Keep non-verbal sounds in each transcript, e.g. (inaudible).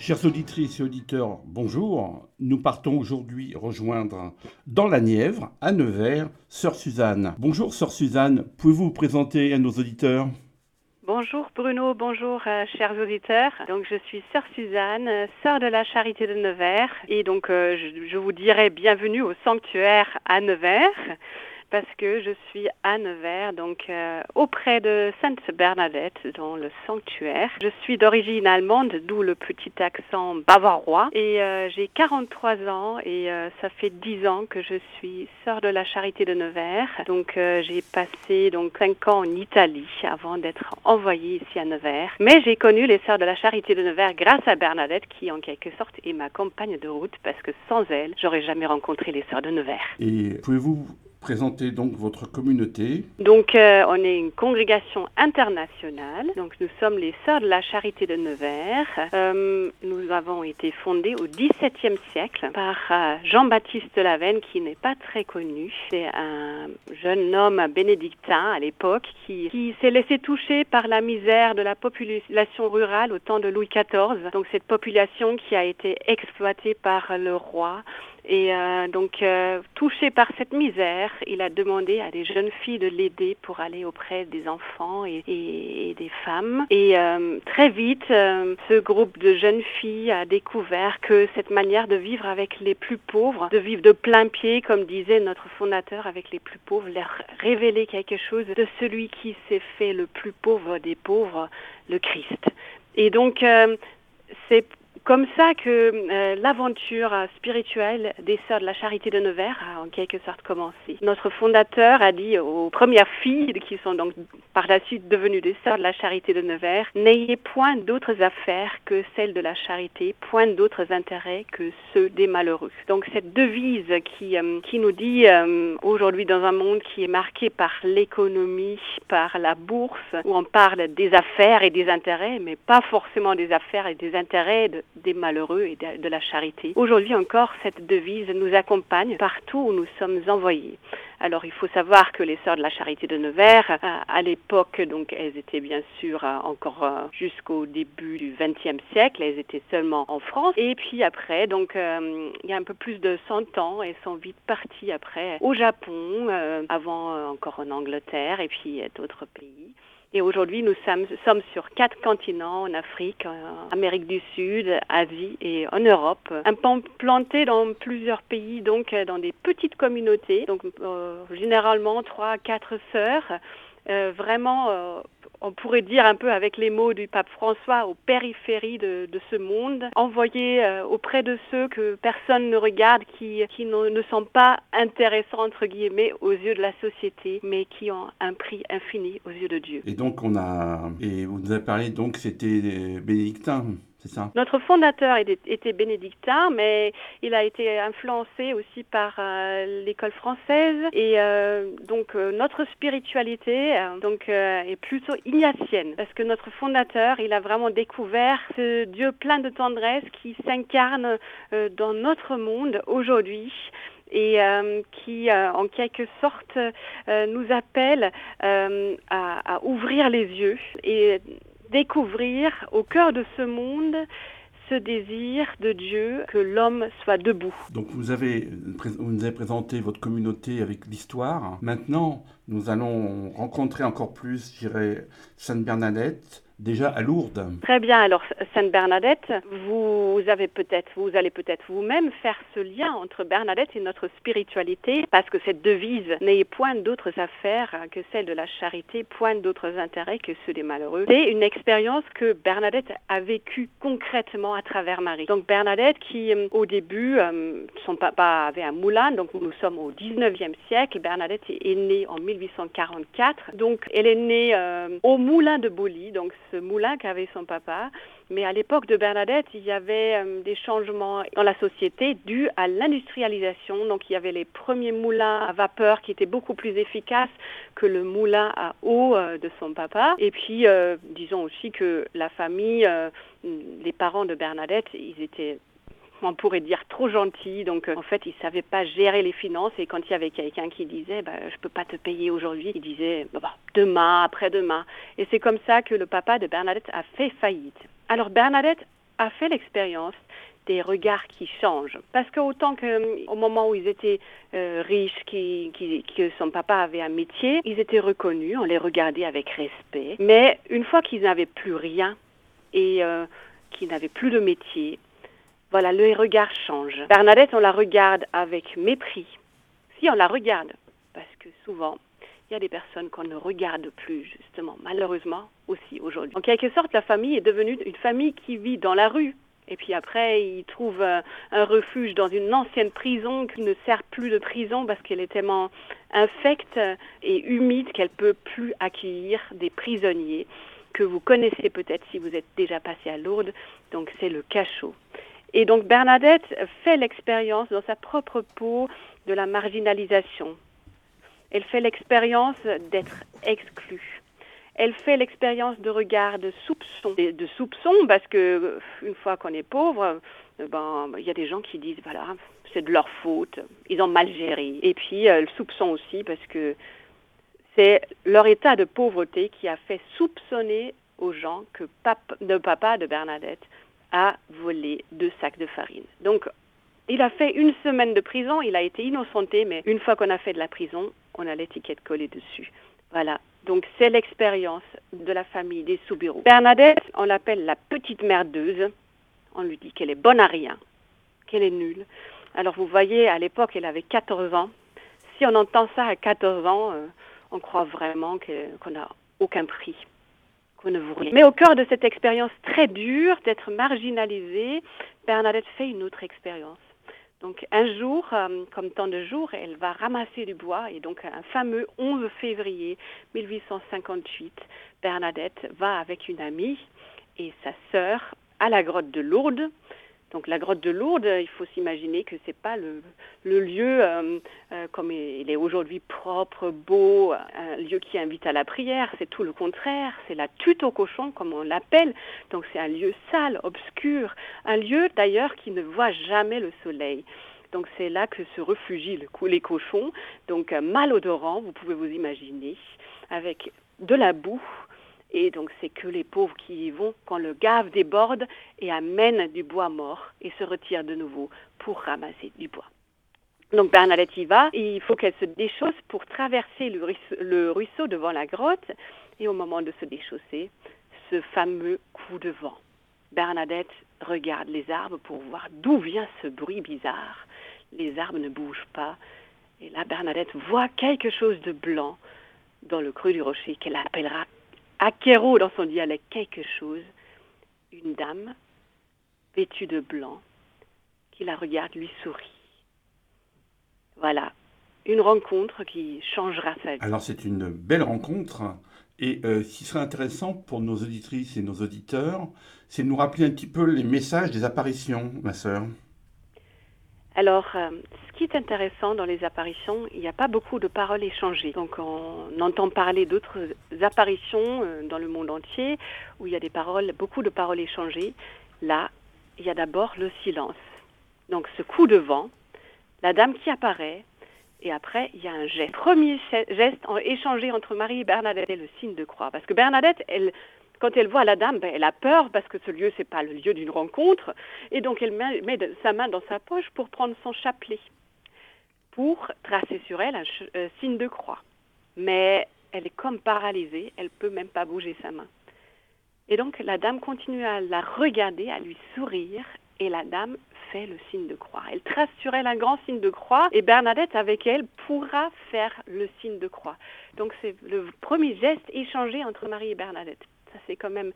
Chers auditrices et auditeurs, bonjour. Nous partons aujourd'hui rejoindre dans la Nièvre, à Nevers, Sœur Suzanne. Bonjour Sœur Suzanne, pouvez-vous vous présenter à nos auditeurs? Bonjour Bruno, bonjour euh, chers auditeurs. Donc je suis sœur Suzanne, sœur de la Charité de Nevers et donc euh, je vous dirai bienvenue au sanctuaire à Nevers parce que je suis à Nevers, donc euh, auprès de Sainte Bernadette, dans le sanctuaire. Je suis d'origine allemande, d'où le petit accent bavarois. Et euh, j'ai 43 ans et euh, ça fait 10 ans que je suis sœur de la Charité de Nevers. Donc j'ai passé donc 5 ans en Italie avant d'être envoyée ici à Nevers. Mais j'ai connu les sœurs de la Charité de Nevers grâce à Bernadette qui en quelque sorte est ma compagne de route parce que sans elle, j'aurais jamais rencontré les sœurs de Nevers. Et pouvez-vous présenter donc votre communauté Donc, euh, on est une congrégation internationale. Donc, nous sommes les Sœurs de la Charité de Nevers. Euh, nous avons été fondés au XVIIe siècle par euh, Jean-Baptiste Lavenne, qui n'est pas très connu. C'est un jeune homme bénédictin à l'époque qui s'est laissé toucher par la misère de la population rurale au temps de Louis XIV. Donc, cette population qui a été exploitée par le roi et euh, donc, euh, touché par cette misère, il a demandé à des jeunes filles de l'aider pour aller auprès des enfants et, des femmes. Et euh, très vite, ce groupe de jeunes filles a découvert que cette manière de vivre avec les plus pauvres, de vivre de plein pied, comme disait notre fondateur, avec les plus pauvres, leur révélait quelque chose de celui qui s'est fait le plus pauvre des pauvres, le Christ. Et donc, c'est comme ça que euh, l'aventure spirituelle des Sœurs de la Charité de Nevers a en quelque sorte commencé. Notre fondateur a dit aux premières filles qui sont donc par la suite devenues des Sœurs de la Charité de Nevers, n'ayez point d'autres affaires que celles de la charité, point d'autres intérêts que ceux des malheureux. Donc cette devise qui, euh, qui nous dit euh, aujourd'hui dans un monde qui est marqué par l'économie, par la bourse, où on parle des affaires et des intérêts, mais pas forcément des affaires et des intérêts de, des malheureux et de, la charité. Aujourd'hui encore, cette devise nous accompagne partout où nous sommes envoyés. Alors il faut savoir que les sœurs de la charité de Nevers, à, à l'époque, donc elles étaient bien sûr euh, encore euh, jusqu'au début du XXe siècle, elles étaient seulement en France. Et puis après, donc euh, il y a un peu plus de 100 ans, elles sont vite parties après au Japon, euh, avant euh, encore en Angleterre et puis d'autres pays. Et aujourd'hui, nous sommes, sur quatre continents, en Afrique, en Amérique du Sud, Asie et en Europe. Implantés dans plusieurs pays, donc dans des petites communautés, donc euh, généralement trois, quatre sœurs, euh, vraiment euh, on pourrait dire un peu avec les mots du pape François, aux périphéries de, ce monde, envoyés euh, auprès de ceux que personne ne regarde, qui, ne, sont pas intéressants, entre guillemets, aux yeux de la société, mais qui ont un prix infini aux yeux de Dieu. Et donc, on a. Et vous nous avez parlé, donc, c'était bénédictin. Notre fondateur était bénédictin, mais il a été influencé aussi par euh, l'école française. Et euh, donc euh, notre spiritualité donc est plutôt ignatienne. Parce que notre fondateur, il a vraiment découvert ce Dieu plein de tendresse qui s'incarne dans notre monde aujourd'hui et qui, en quelque sorte, nous appelle à, à, ouvrir les yeux et découvrir au cœur de ce monde ce désir de Dieu que l'homme soit debout. Donc vous avez vous nous avez présenté votre communauté avec l'histoire. Maintenant, nous allons rencontrer encore plus, je dirais, Sainte Bernadette déjà à Lourdes. Très bien. Alors, Sainte Bernadette, vous avez peut-être, vous allez peut-être vous-même faire ce lien entre Bernadette et notre spiritualité, parce que cette devise n'ayez point d'autres affaires que celle de la charité, point d'autres intérêts que ceux des malheureux. C'est une expérience que Bernadette a vécue concrètement à travers Marie. Donc Bernadette, qui au début, son papa avait un moulin, donc nous sommes au 19e siècle. Bernadette est née en 1844, donc elle est née euh, au moulin de Boli, donc ce moulin qu'avait son papa. Mais à l'époque de Bernadette, il y avait euh, des changements dans la société dus à l'industrialisation. Donc il y avait les premiers moulins à vapeur qui étaient beaucoup plus efficaces que le moulin à eau euh, de son papa. Et puis, euh, disons aussi que la famille, les parents de Bernadette, ils étaient on pourrait dire trop gentil. Donc euh, en fait, il savait pas gérer les finances et quand il y avait quelqu'un qui disait bah, je peux pas te payer aujourd'hui, il disait bah, bah, demain, après-demain. Et c'est comme ça que le papa de Bernadette a fait faillite. Alors Bernadette a fait l'expérience des regards qui changent. Parce qu'autant qu'au moment où ils étaient euh, riches, que son papa avait un métier, ils étaient reconnus, on les regardait avec respect. Mais une fois qu'ils n'avaient plus rien et euh, qu'ils n'avaient plus de métier, voilà, le regard change. Bernadette, on la regarde avec mépris. Si on la regarde, parce que souvent, il y a des personnes qu'on ne regarde plus, justement, malheureusement aussi aujourd'hui. En quelque sorte, la famille est devenue une famille qui vit dans la rue. Et puis après, ils trouvent un, refuge dans une ancienne prison qui ne sert plus de prison parce qu'elle est tellement infecte et humide qu'elle peut plus accueillir des prisonniers que vous connaissez peut-être si vous êtes déjà passé à Lourdes. Donc c'est le cachot. Et donc Bernadette fait l'expérience dans sa propre peau de la marginalisation. Elle fait l'expérience d'être exclue. Elle fait l'expérience de regard de soupçon, de soupçon parce que une fois qu'on est pauvre, ben il y a des gens qui disent voilà c'est de leur faute, ils ont mal géré. Et puis euh, le soupçon aussi parce que c'est leur état de pauvreté qui a fait soupçonner aux gens que le papa de Bernadette a volé deux sacs de farine. Donc, il a fait une semaine de prison, il a été innocenté, mais une fois qu'on a fait de la prison, on a l'étiquette collée dessus. Voilà. Donc, c'est l'expérience de la famille des sous-bureaux. Bernadette, on l'appelle la petite merdeuse. On lui dit qu'elle est bonne à rien, qu'elle est nulle. Alors, vous voyez, à l'époque, elle avait 14 ans. Si on entend ça à 14 ans, euh, on croit vraiment qu'on n'a aucun prix. Mais au cœur de cette expérience très dure d'être marginalisée, Bernadette fait une autre expérience. Donc un jour, euh, comme tant de jours, elle va ramasser du bois et donc un fameux 11 février 1858, Bernadette va avec une amie et sa sœur à la grotte de Lourdes donc la grotte de Lourdes, il faut s'imaginer que c'est pas le, lieu euh, euh, comme il est aujourd'hui propre, beau, un lieu qui invite à la prière. C'est tout le contraire. C'est la tute au cochon, comme on l'appelle. Donc c'est un lieu sale, obscur, un lieu d'ailleurs qui ne voit jamais le soleil. Donc c'est là que se réfugient les cochons. Donc malodorant, vous pouvez vous imaginer, avec de la boue, et donc, c'est que les pauvres qui y vont quand le gave déborde et amène du bois mort et se retire de nouveau pour ramasser du bois. Donc Bernadette y va, il faut qu'elle se déchausse pour traverser le ruisseau, le ruisseau, devant la grotte. Et au moment de se déchausser, ce fameux coup de vent. Bernadette regarde les arbres pour voir d'où vient ce bruit bizarre. Les arbres ne bougent pas. Et là, Bernadette voit quelque chose de blanc dans le creux du rocher qu'elle appellera Akero dans son dialecte quelque chose, une dame vêtue de blanc qui la regarde lui sourit. Voilà, une rencontre qui changera sa vie. Alors c'est une belle rencontre et euh, ce qui serait intéressant pour nos auditrices et nos auditeurs, c'est de nous rappeler un petit peu les messages des apparitions, ma sœur. Alors, euh, ce qui est intéressant dans les apparitions, il n'y a pas beaucoup de paroles échangées. Donc, on entend parler d'autres apparitions euh, dans le monde entier où il y a des paroles, beaucoup de paroles échangées. Là, il y a d'abord le silence. Donc, ce coup de vent, la dame qui apparaît, et après, il y a un geste. Premier geste échangé entre Marie et Bernadette, est le signe de croix. Parce que Bernadette, elle quand elle voit la dame, ben, elle a peur parce que ce lieu, c'est pas le lieu d'une rencontre. Et donc, elle met, sa main dans sa poche pour prendre son chapelet, pour tracer sur elle un euh, signe de croix. Mais elle est comme paralysée, elle peut même pas bouger sa main. Et donc, la dame continue à la regarder, à lui sourire, et la dame fait le signe de croix. Elle trace sur elle un grand signe de croix et Bernadette avec elle pourra faire le signe de croix. Donc c'est le premier geste échangé entre Marie et Bernadette. Ça, c'est quand même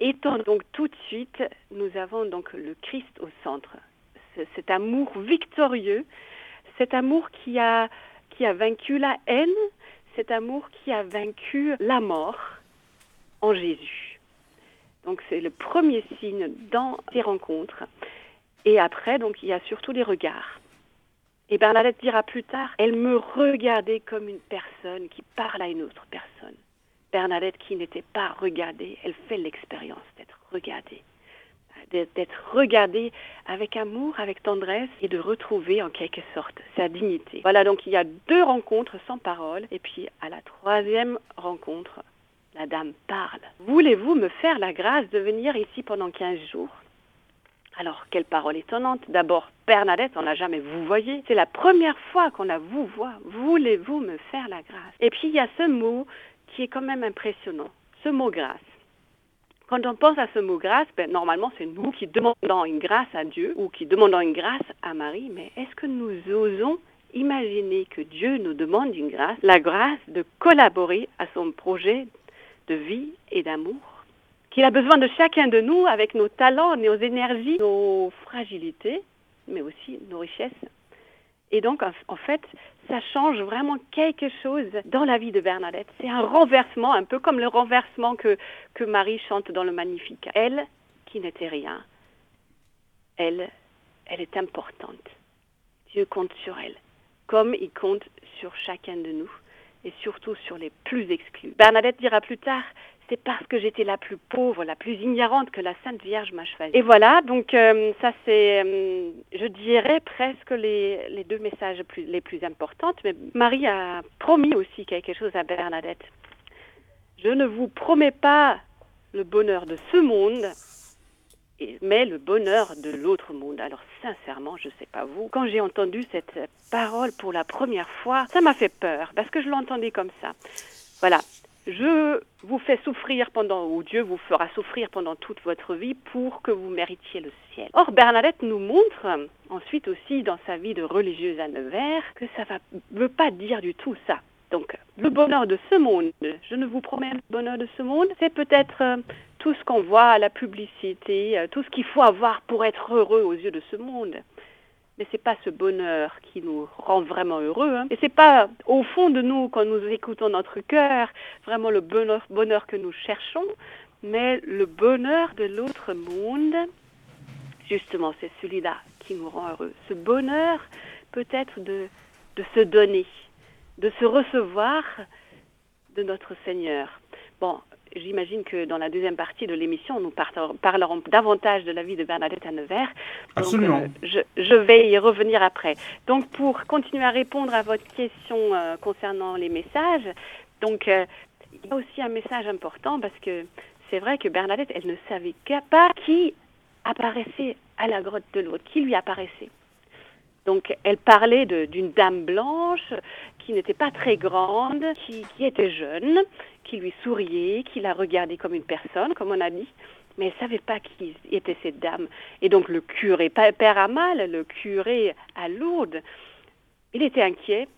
étonnant. Donc, tout de suite, nous avons donc le Christ au centre. Cet amour victorieux, cet amour qui a, qui a vaincu la haine, cet amour qui a vaincu la mort en Jésus. Donc, c'est le premier signe dans ces rencontres. Et après, donc, il y a surtout les regards. Et Bernadette dira plus tard, elle me regardait comme une personne qui parle à une autre personne. Bernadette qui n'était pas regardée, elle fait l'expérience d'être regardée, d'être regardée avec amour, avec tendresse et de retrouver en quelque sorte sa dignité. Voilà, donc il y a deux rencontres sans parole et puis à la troisième rencontre, la dame parle. Voulez-vous me faire la grâce de venir ici pendant 15 jours? Alors, quelle parole étonnante. D'abord, Bernadette, on n'a jamais vous voyez. C'est la première fois qu'on a vous voit. Voulez-vous me faire la grâce? Et puis, il y a ce mot qui est quand même impressionnant. Ce mot grâce. Quand on pense à ce mot grâce, ben, normalement, c'est nous qui demandons une grâce à Dieu ou qui demandons une grâce à Marie. Mais est-ce que nous osons imaginer que Dieu nous demande une grâce, la grâce de collaborer à son projet de vie et d'amour? Qu'il a besoin de chacun de nous avec nos talents, nos énergies, nos fragilités, mais aussi nos richesses? Et donc, en fait, ça change vraiment quelque chose dans la vie de Bernadette. C'est un renversement, un peu comme le renversement que, que Marie chante dans le Magnificat. Elle, qui n'était rien, elle, elle est importante. Dieu compte sur elle, comme il compte sur chacun de nous, et surtout sur les plus exclus. Bernadette dira plus tard, c'est parce que j'étais la plus pauvre, la plus ignorante que la Sainte Vierge m'a choisie. Et voilà, donc euh, ça c'est, euh, je dirais presque les, deux messages les plus importants. Mais Marie a promis aussi quelque chose à Bernadette. Je ne vous promets pas le bonheur de ce monde, mais le bonheur de l'autre monde. Alors sincèrement, je ne sais pas vous, quand j'ai entendu cette parole pour la première fois, ça m'a fait peur parce que je l'entendais comme ça. Voilà, je vous fais souffrir pendant, ou Dieu vous fera souffrir pendant toute votre vie pour que vous méritiez le ciel. Or, Bernadette nous montre ensuite aussi dans sa vie de religieuse à Nevers que ça ne veut pas dire du tout ça. Donc, le bonheur de ce monde, je ne vous promets le bonheur de ce monde, c'est peut-être euh, tout ce qu'on voit à la publicité, euh, tout ce qu'il faut avoir pour être heureux aux yeux de ce monde mais c'est pas ce bonheur qui nous rend vraiment heureux. Hein. Et c'est pas au fond de nous, quand nous écoutons notre cœur, vraiment le bonheur, bonheur que nous cherchons, mais le bonheur de l'autre monde, justement, c'est celui-là qui nous rend heureux. Ce bonheur peut-être de, de se donner, de se recevoir de notre Seigneur. Bon, j'imagine que dans la deuxième partie de l'émission, nous parlerons davantage de la vie de Bernadette à Nevers. Absolument. Euh, je, vais y revenir après. Donc, pour continuer à répondre à votre question euh, concernant les messages, donc, euh, il y a aussi un message important parce que c'est vrai que Bernadette, elle ne savait pas qui apparaissait à la grotte de l'autre, qui lui apparaissait. Donc, elle parlait d'une dame blanche n'était pas très grande, qui, était jeune, qui lui souriait, qui la regardait comme une personne, comme on a dit, mais elle ne savait pas qui était cette dame. Et donc le curé, Père Amal, le curé à Lourdes, il était inquiet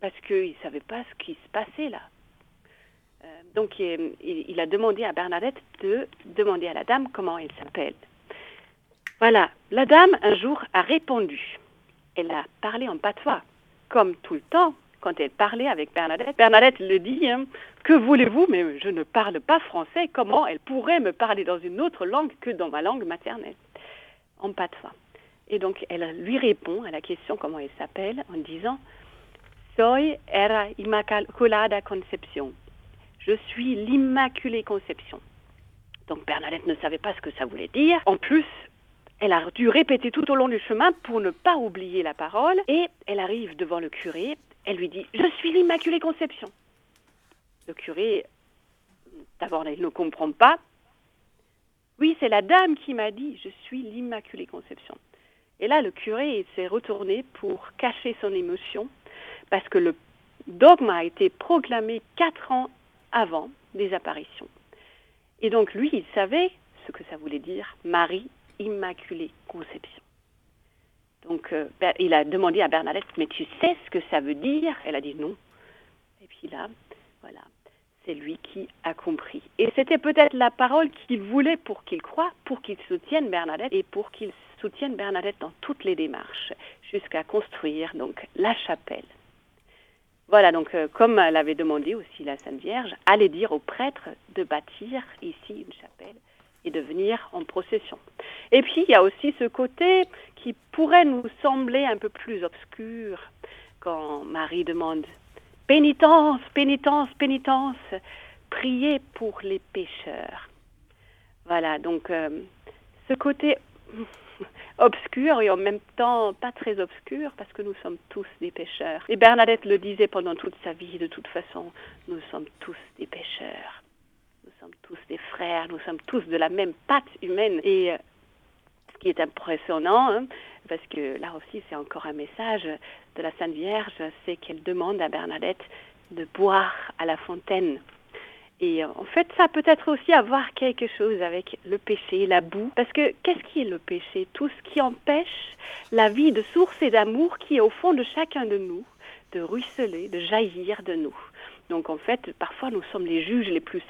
parce qu'il ne savait pas ce qui se passait là. Euh, donc il, a demandé à Bernadette de demander à la dame comment elle s'appelle. Voilà, la dame un jour a répondu. Elle a parlé en patois, comme tout le temps, quand elle parlait avec Bernadette. Bernadette le dit, hein, que voulez-vous, mais je ne parle pas français, comment elle pourrait me parler dans une autre langue que dans ma langue maternelle? En patois. Et donc elle lui répond à la question comment elle s'appelle en disant Soy era Immaculada Conception. Je suis l'Immaculée Conception. Donc Bernadette ne savait pas ce que ça voulait dire. En plus, elle a dû répéter tout au long du chemin pour ne pas oublier la parole et elle arrive devant le curé elle lui dit Je suis l'Immaculée Conception. Le curé, d'abord, il ne comprend pas. Oui, c'est la dame qui m'a dit Je suis l'Immaculée Conception. Et là, le curé s'est retourné pour cacher son émotion parce que le dogme a été proclamé quatre ans avant des apparitions. Et donc, lui, il savait ce que ça voulait dire Marie Immaculée Conception. Donc, euh, il a demandé à Bernadette, mais tu sais ce que ça veut dire? Elle a dit non. Et puis là, voilà, c'est lui qui a compris. Et c'était peut-être la parole qu'il voulait pour qu'il croie, pour qu'il soutienne Bernadette et pour qu'il soutienne Bernadette dans toutes les démarches, jusqu'à construire donc la chapelle. Voilà, donc euh, comme l'avait demandé aussi la Sainte Vierge, allez dire aux prêtres de bâtir ici une chapelle et de venir en procession. Et puis, il y a aussi ce côté qui pourrait nous sembler un peu plus obscur quand Marie demande pénitence, pénitence, pénitence, priez pour les pécheurs. Voilà, donc euh, ce côté (laughs) obscur et en même temps pas très obscur parce que nous sommes tous des pécheurs. Et Bernadette le disait pendant toute sa vie, de toute façon, nous sommes tous des pécheurs. Nous sommes tous des frères, nous sommes tous de la même patte humaine. Et euh, qui est impressionnant, hein, parce que là aussi c'est encore un message de la Sainte Vierge, c'est qu'elle demande à Bernadette de boire à la fontaine. Et en fait, ça peut être aussi avoir quelque chose avec le péché, la boue. Parce que qu'est-ce qui est le péché? Tout ce qui empêche la vie de source et d'amour qui est au fond de chacun de nous, de ruisseler, de jaillir de nous. Donc en fait, parfois nous sommes les juges les plus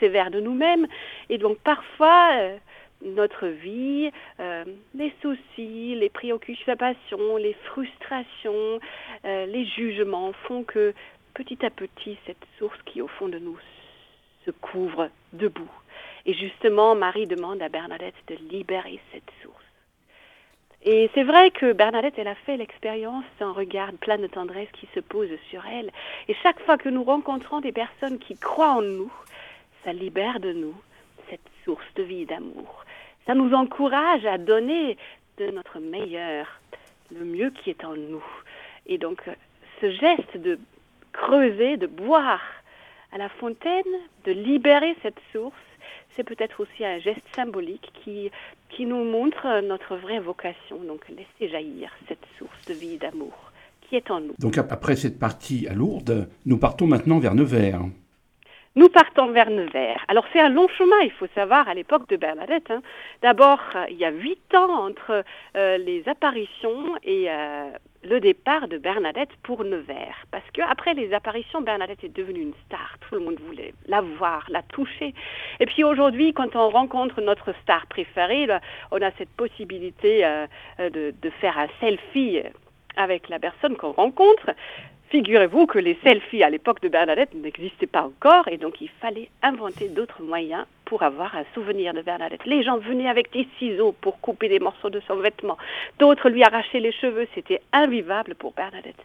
sévères de nous-mêmes. Et donc parfois, euh, notre vie, euh, les soucis, les préoccupations, les frustrations, euh, les jugements font que petit à petit, cette source qui au fond de nous se couvre debout. Et justement, Marie demande à Bernadette de libérer cette source. Et c'est vrai que Bernadette, elle a fait l'expérience d'un regard plein de tendresse qui se pose sur elle. Et chaque fois que nous rencontrons des personnes qui croient en nous, ça libère de nous cette source de vie d'amour. Ça nous encourage à donner de notre meilleur, le mieux qui est en nous. Et donc, ce geste de creuser, de boire à la fontaine, de libérer cette source, c'est peut-être aussi un geste symbolique qui, qui nous montre notre vraie vocation, donc laisser jaillir cette source de vie d'amour qui est en nous. Donc après cette partie à Lourdes, nous partons maintenant vers Nevers. Nous partons vers Nevers. Alors c'est un long chemin, il faut savoir, à l'époque de Bernadette. Hein. D'abord, il y a huit ans entre euh, les apparitions et euh, le départ de Bernadette pour Nevers. Parce que après les apparitions, Bernadette est devenue une star. Tout le monde voulait la voir, la toucher. Et puis aujourd'hui, quand on rencontre notre star préférée, on a cette possibilité euh, de, de faire un selfie avec la personne qu'on rencontre. Figurez-vous que les selfies à l'époque de Bernadette n'existaient pas encore et donc il fallait inventer d'autres moyens pour avoir un souvenir de Bernadette. Les gens venaient avec des ciseaux pour couper des morceaux de son vêtement. D'autres lui arrachaient les cheveux. C'était invivable pour Bernadette.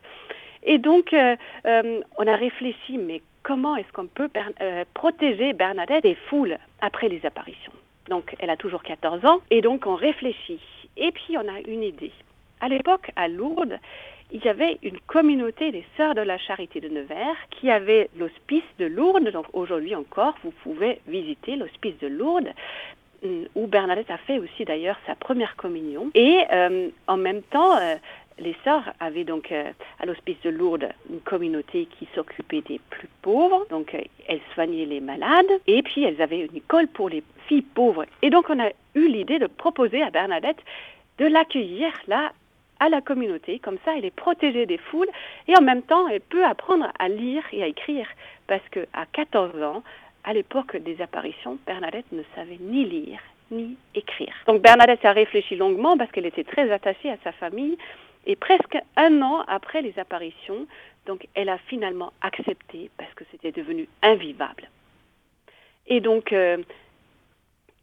Et donc, euh, euh, on a réfléchi, mais comment est-ce qu'on peut euh, protéger Bernadette des foules après les apparitions? Donc, elle a toujours 14 ans et donc on réfléchit. Et puis, on a une idée. À l'époque, à Lourdes, il y avait une communauté des Sœurs de la Charité de Nevers qui avait l'hospice de Lourdes. Donc aujourd'hui encore, vous pouvez visiter l'hospice de Lourdes mm, où Bernadette a fait aussi d'ailleurs sa première communion. Et euh, en même temps, euh, les sœurs avaient donc euh, à l'hospice de Lourdes une communauté qui s'occupait des plus pauvres, donc elles soignaient les malades, et puis elles avaient une école pour les filles pauvres. Et donc on a eu l'idée de proposer à Bernadette de l'accueillir là à la communauté. Comme ça, elle est protégée des foules et en même temps, elle peut apprendre à lire et à écrire. Parce qu'à 14 ans, à l'époque des apparitions, Bernadette ne savait ni lire ni écrire. Donc Bernadette a réfléchi longuement parce qu'elle était très attachée à sa famille. Et presque un an après les apparitions, donc elle a finalement accepté parce que c'était devenu invivable. Et donc, euh,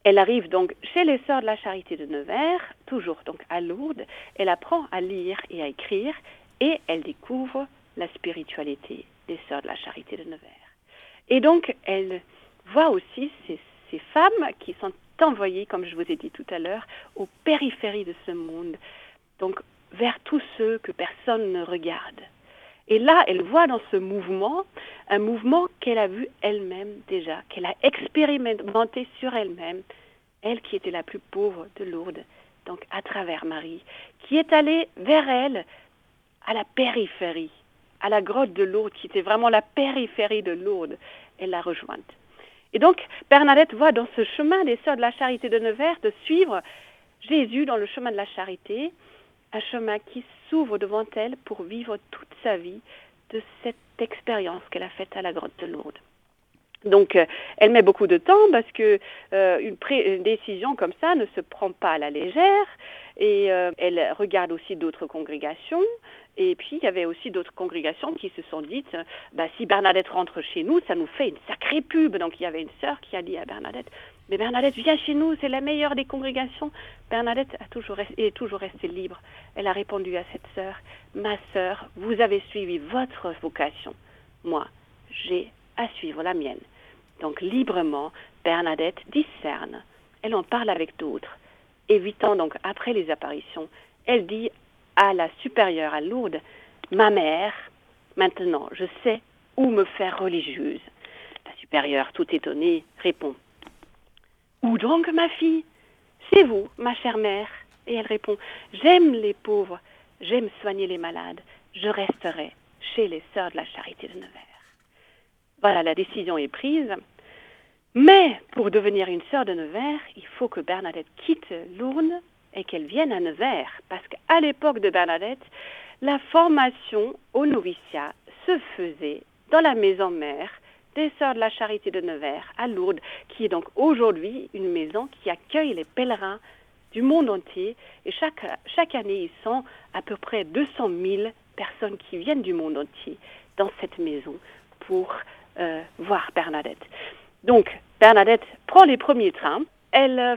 elle arrive donc chez les Sœurs de la Charité de Nevers, toujours donc à Lourdes. Elle apprend à lire et à écrire et elle découvre la spiritualité des Sœurs de la Charité de Nevers. Et donc, elle voit aussi ces, ces femmes qui sont envoyées, comme je vous ai dit tout à l'heure, aux périphéries de ce monde, donc vers tous ceux que personne ne regarde. Et là, elle voit dans ce mouvement un mouvement qu'elle a vu elle-même déjà, qu'elle a expérimenté sur elle-même, elle qui était la plus pauvre de Lourdes, donc à travers Marie, qui est allée vers elle à la périphérie, à la grotte de Lourdes, qui était vraiment la périphérie de Lourdes. Elle l'a rejointe. Et donc, Bernadette voit dans ce chemin des Sœurs de la Charité de Nevers de suivre Jésus dans le chemin de la charité, un chemin qui s'ouvre devant elle pour vivre toute sa vie de cette expérience qu'elle a faite à la grotte de Lourdes. Donc, euh, elle met beaucoup de temps parce que euh, une, décision comme ça ne se prend pas à la légère. Et euh, elle regarde aussi d'autres congrégations. Et puis, il y avait aussi d'autres congrégations qui se sont dites, bah, si Bernadette rentre chez nous, ça nous fait une sacrée pub. Donc, il y avait une sœur qui a dit à Bernadette, mais Bernadette, viens chez nous, c'est la meilleure des congrégations. Bernadette a toujours est toujours restée libre. Elle a répondu à cette sœur, ma sœur, vous avez suivi votre vocation. Moi, j'ai à suivre la mienne. Donc librement, Bernadette discerne. Elle en parle avec d'autres. Évitant donc après les apparitions, elle dit à la supérieure à Lourdes, Ma mère, maintenant je sais où me faire religieuse. La supérieure, tout étonnée, répond Donc, ma fille? C'est vous, ma chère mère. Et elle répond, j'aime les pauvres, j'aime soigner les malades, je resterai chez les sœurs de la charité de Nevers. Voilà, la décision est prise. Mais pour devenir une sœur de Nevers, il faut que Bernadette quitte Lourdes et qu'elle vienne à Nevers. Parce qu'à l'époque de Bernadette, la formation au noviciat se faisait dans la maison mère des Sœurs de la Charité de Nevers à Lourdes, qui est donc aujourd'hui une maison qui accueille les pèlerins du monde entier. Et chaque, chaque année, ils sont à peu près 200 000 personnes qui viennent du monde entier dans cette maison pour euh, voir Bernadette. Donc, Bernadette prend les premiers trains, elle euh,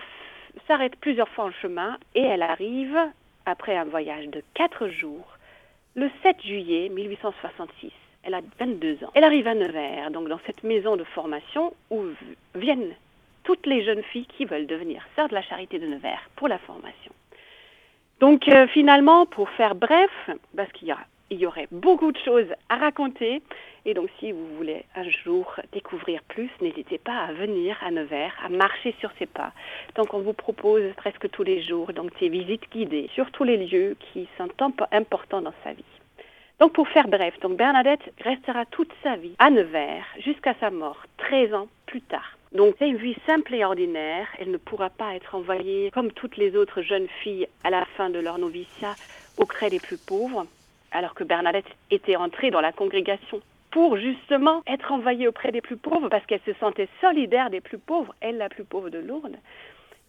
s'arrête plusieurs fois en chemin et elle arrive, après un voyage de quatre jours, le 7 juillet 1866. Elle a 22 ans. Elle arrive à Nevers, donc dans cette maison de formation où viennent toutes les jeunes filles qui veulent devenir sœurs de la charité de Nevers pour la formation. Donc euh, finalement, pour faire bref, parce qu'il y a il y aurait beaucoup de choses à raconter. Et donc, si vous voulez un jour découvrir plus, n'hésitez pas à venir à Nevers, à marcher sur ses pas. Donc, on vous propose presque tous les jours donc des visites guidées sur tous les lieux qui sont importants dans sa vie. Donc, pour faire bref, donc Bernadette restera toute sa vie à Nevers jusqu'à sa mort, 13 ans plus tard. Donc c'est une vie simple et ordinaire. Elle ne pourra pas être envoyée comme toutes les autres jeunes filles à la fin de leur noviciat auprès des plus pauvres alors que Bernadette était entrée dans la congrégation pour justement être envoyée auprès des plus pauvres, parce qu'elle se sentait solidaire des plus pauvres, elle la plus pauvre de Lourdes.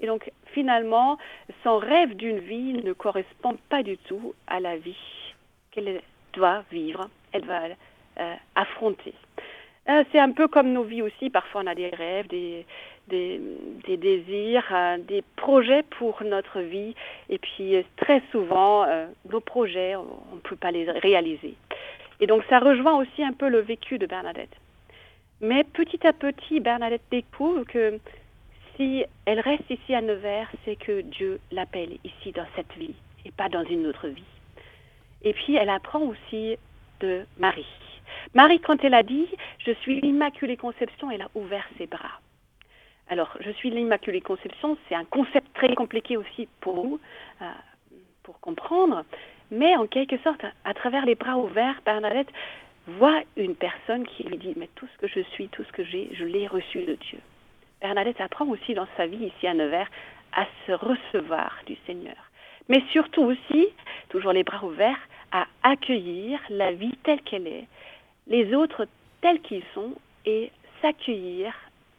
Et donc finalement, son rêve d'une vie ne correspond pas du tout à la vie qu'elle doit vivre, elle va euh, affronter. Euh, c'est un peu comme nos vies aussi, parfois on a des rêves, des, des, désirs, euh, des projets pour notre vie. Et puis euh, très souvent, euh, nos projets, on ne peut pas les réaliser. Et donc ça rejoint aussi un peu le vécu de Bernadette. Mais petit à petit, Bernadette découvre que si elle reste ici à Nevers, c'est que Dieu l'appelle ici dans cette vie et pas dans une autre vie. Et puis elle apprend aussi de Marie. Marie, quand elle a dit Je suis l'Immaculée Conception, elle a ouvert ses bras. Alors, je suis l'Immaculée Conception, c'est un concept très compliqué aussi pour vous, euh, pour comprendre, mais en quelque sorte, à, travers les bras ouverts, Bernadette voit une personne qui lui dit, mais tout ce que je suis, tout ce que j'ai, je l'ai reçu de Dieu. Bernadette apprend aussi dans sa vie ici à Nevers à se recevoir du Seigneur, mais surtout aussi, toujours les bras ouverts, à accueillir la vie telle qu'elle est, les autres tels qu'ils sont et s'accueillir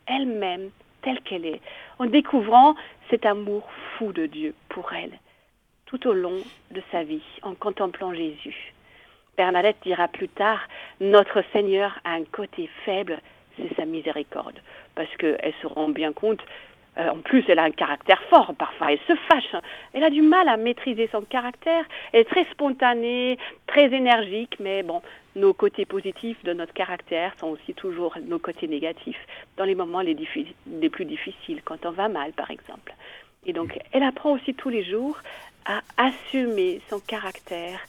elle-même qu'elle est, en découvrant cet amour fou de Dieu pour elle, tout au long de sa vie, en contemplant Jésus. Bernadette dira plus tard, Notre Seigneur a un côté faible, c'est sa miséricorde, parce qu'elle se rend bien compte euh, en plus, elle a un caractère fort, parfois elle se fâche. Elle a du mal à maîtriser son caractère. Elle est très spontanée, très énergique, mais bon, nos côtés positifs de notre caractère sont aussi toujours nos côtés négatifs, dans les moments les, les plus difficiles, quand on va mal, par exemple. Et donc, elle apprend aussi tous les jours à assumer son caractère,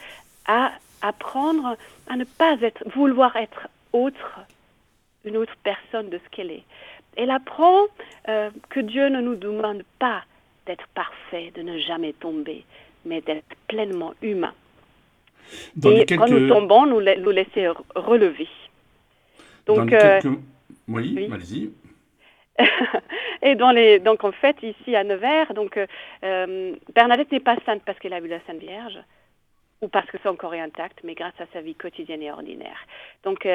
à apprendre à ne pas être, vouloir être autre, une autre personne de ce qu'elle est elle apprend euh, que Dieu ne nous demande pas d'être parfait, de ne jamais tomber, mais d'être pleinement humain. et quand nous tombons, nous, nous laisser relever. Donc, euh, Oui, allez-y. (laughs) et dans les, donc en fait, ici à Nevers, donc, euh, Bernadette n'est pas sainte parce qu'elle a vu la Sainte Vierge, ou parce que son corps est intact, mais grâce à sa vie quotidienne et ordinaire. Donc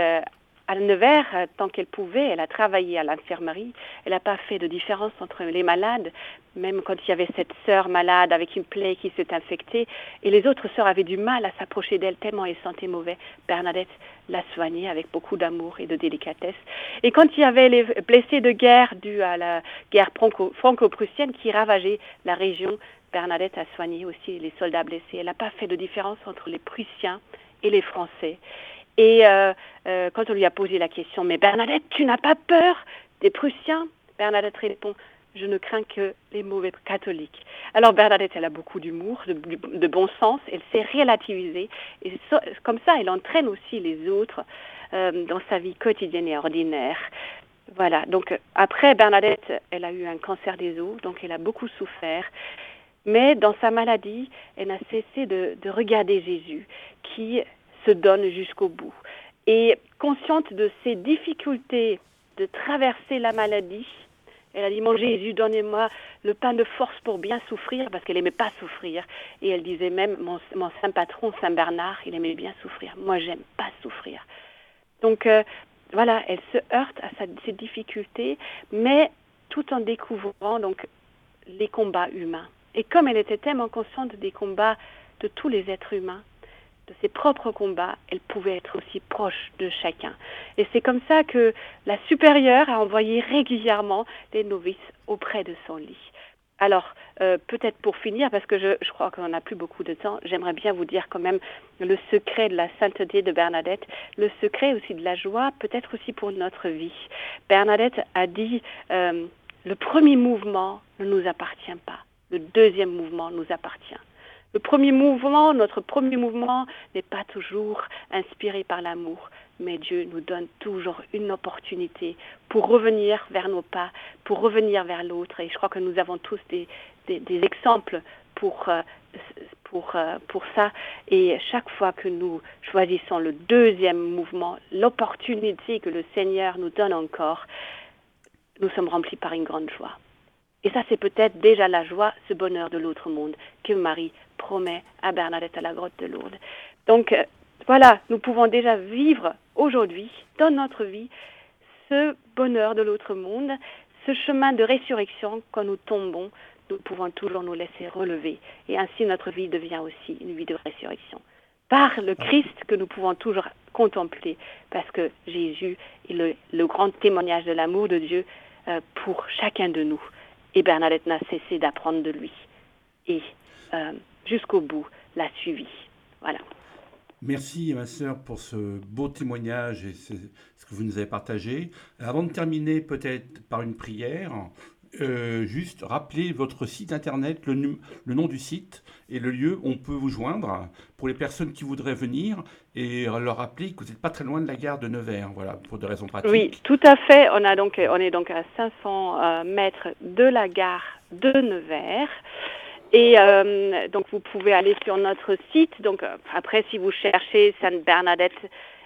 à Nevers, euh, tant qu'elle pouvait, elle a travaillé à l'infirmerie. Elle n'a pas fait de différence entre les malades, même quand il y avait cette sœur malade avec une plaie qui s'est infectée. Et les autres sœurs avaient du mal à s'approcher d'elle tellement elle sentait mauvais. Bernadette l'a soignée avec beaucoup d'amour et de délicatesse. Et quand il y avait les blessés de guerre dus à la guerre franco-prussienne qui ravageait la région, Bernadette a soigné aussi les soldats blessés. Elle n'a pas fait de différence entre les Prussiens et les Français. Et euh, euh, quand on lui a posé la question, mais Bernadette, tu n'as pas peur des Prussiens? Bernadette répond, je ne crains que les mauvais catholiques. Alors Bernadette, elle a beaucoup d'humour, de, bon sens, elle sait relativiser, et comme ça, elle entraîne aussi les autres euh, dans sa vie quotidienne et ordinaire. Voilà, donc après, Bernadette, elle a eu un cancer des os, donc elle a beaucoup souffert. Mais dans sa maladie, elle n'a cessé de, de regarder Jésus, qui se donne jusqu'au bout. Et consciente de ses difficultés de traverser la maladie, elle a dit, mon Jésus, donnez-moi le pain de force pour bien souffrir, parce qu'elle aimait pas souffrir. Et elle disait même, mon, mon saint patron, Saint Bernard, il aimait bien souffrir. Moi, j'aime pas souffrir. Donc, euh, voilà, elle se heurte à sa, ses difficultés, mais tout en découvrant donc les combats humains. Et comme elle était tellement consciente des combats de tous les êtres humains, de ses propres combats, elle pouvait être aussi proche de chacun. Et c'est comme ça que la supérieure a envoyé régulièrement les novices auprès de son lit. Alors, euh, peut-être pour finir, parce que je, je crois qu'on n'a plus beaucoup de temps, j'aimerais bien vous dire quand même le secret de la sainteté de Bernadette, le secret aussi de la joie, peut-être aussi pour notre vie. Bernadette a dit, euh, le premier mouvement ne nous appartient pas, le deuxième mouvement nous appartient. Le premier mouvement, notre premier mouvement n'est pas toujours inspiré par l'amour, mais Dieu nous donne toujours une opportunité pour revenir vers nos pas, pour revenir vers l'autre. Et je crois que nous avons tous des, exemples euh, euh, pour ça. Et chaque fois que nous choisissons le deuxième mouvement, l'opportunité que le Seigneur nous donne encore, nous sommes remplis par une grande joie. Et ça, c'est peut-être déjà la joie, ce bonheur de l'autre monde que Marie promet à Bernadette à la grotte de Lourdes. Donc euh, voilà, nous pouvons déjà vivre aujourd'hui, dans notre vie, ce bonheur de l'autre monde, ce chemin de résurrection quand nous tombons, nous pouvons toujours nous laisser relever. Et ainsi notre vie devient aussi une vie de résurrection. Par le Christ que nous pouvons toujours contempler, parce que Jésus est le, grand témoignage de l'amour de Dieu euh, pour chacun de nous. Et Bernadette n'a cessé d'apprendre de lui. Et euh, jusqu'au bout, l'a suivi. Voilà. Merci, ma sœur, pour ce beau témoignage et ce, ce, que vous nous avez partagé. Avant de terminer, peut-être par une prière, euh, juste rappeler votre site internet, le, nom du site et le lieu où on peut vous joindre pour les personnes qui voudraient venir et leur rappeler que vous n'êtes pas très loin de la gare de Nevers, voilà, pour des raisons pratiques. Oui, tout à fait. On, a donc, on est donc à 500 euh, mètres de la gare de Nevers. Et euh, donc vous pouvez aller sur notre site. Donc après, si vous cherchez Sainte Bernadette,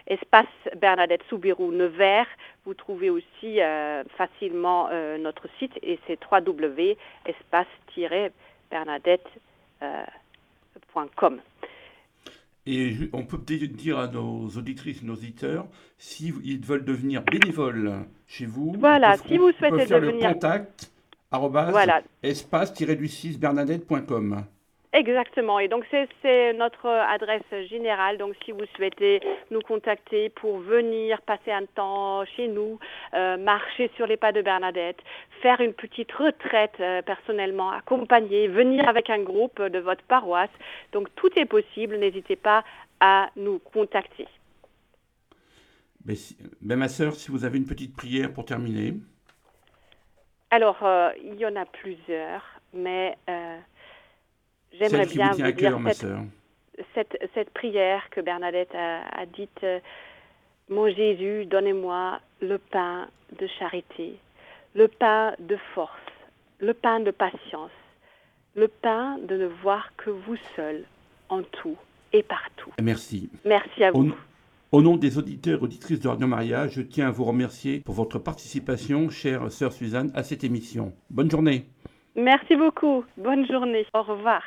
espace Bernadette Soubirou Nevers, vous trouvez aussi euh, facilement euh, notre site et c'est www.espace-bernadette.com. Et on peut peut-être dire à nos auditrices nos auditeurs, si ils veulent devenir bénévoles chez vous, voilà, si vous souhaitez faire devenir le contact voilà. espace-du6bernadette.com. Exactement. Et donc, c'est notre adresse générale. Donc, si vous souhaitez nous contacter pour venir passer un temps chez nous, euh, marcher sur les pas de Bernadette, faire une petite retraite euh, personnellement, accompagner, venir avec un groupe de votre paroisse. Donc, tout est possible. N'hésitez pas à nous contacter. Mais, si, mais ma sœur, si vous avez une petite prière pour terminer. Alors, euh, il y en a plusieurs, mais j'aimerais bien vous, dire cette, cette, cette, prière que Bernadette a, a dite euh, Mon Jésus, donnez-moi le pain de charité, le pain de force, le pain de patience, le pain de ne voir que vous seul en tout et partout. Merci. Merci à vous. Au, au nom des auditeurs et auditrices de Radio Maria, je tiens à vous remercier pour votre participation, chère sœur Suzanne, à cette émission. Bonne journée. Merci beaucoup. Bonne journée. Au revoir.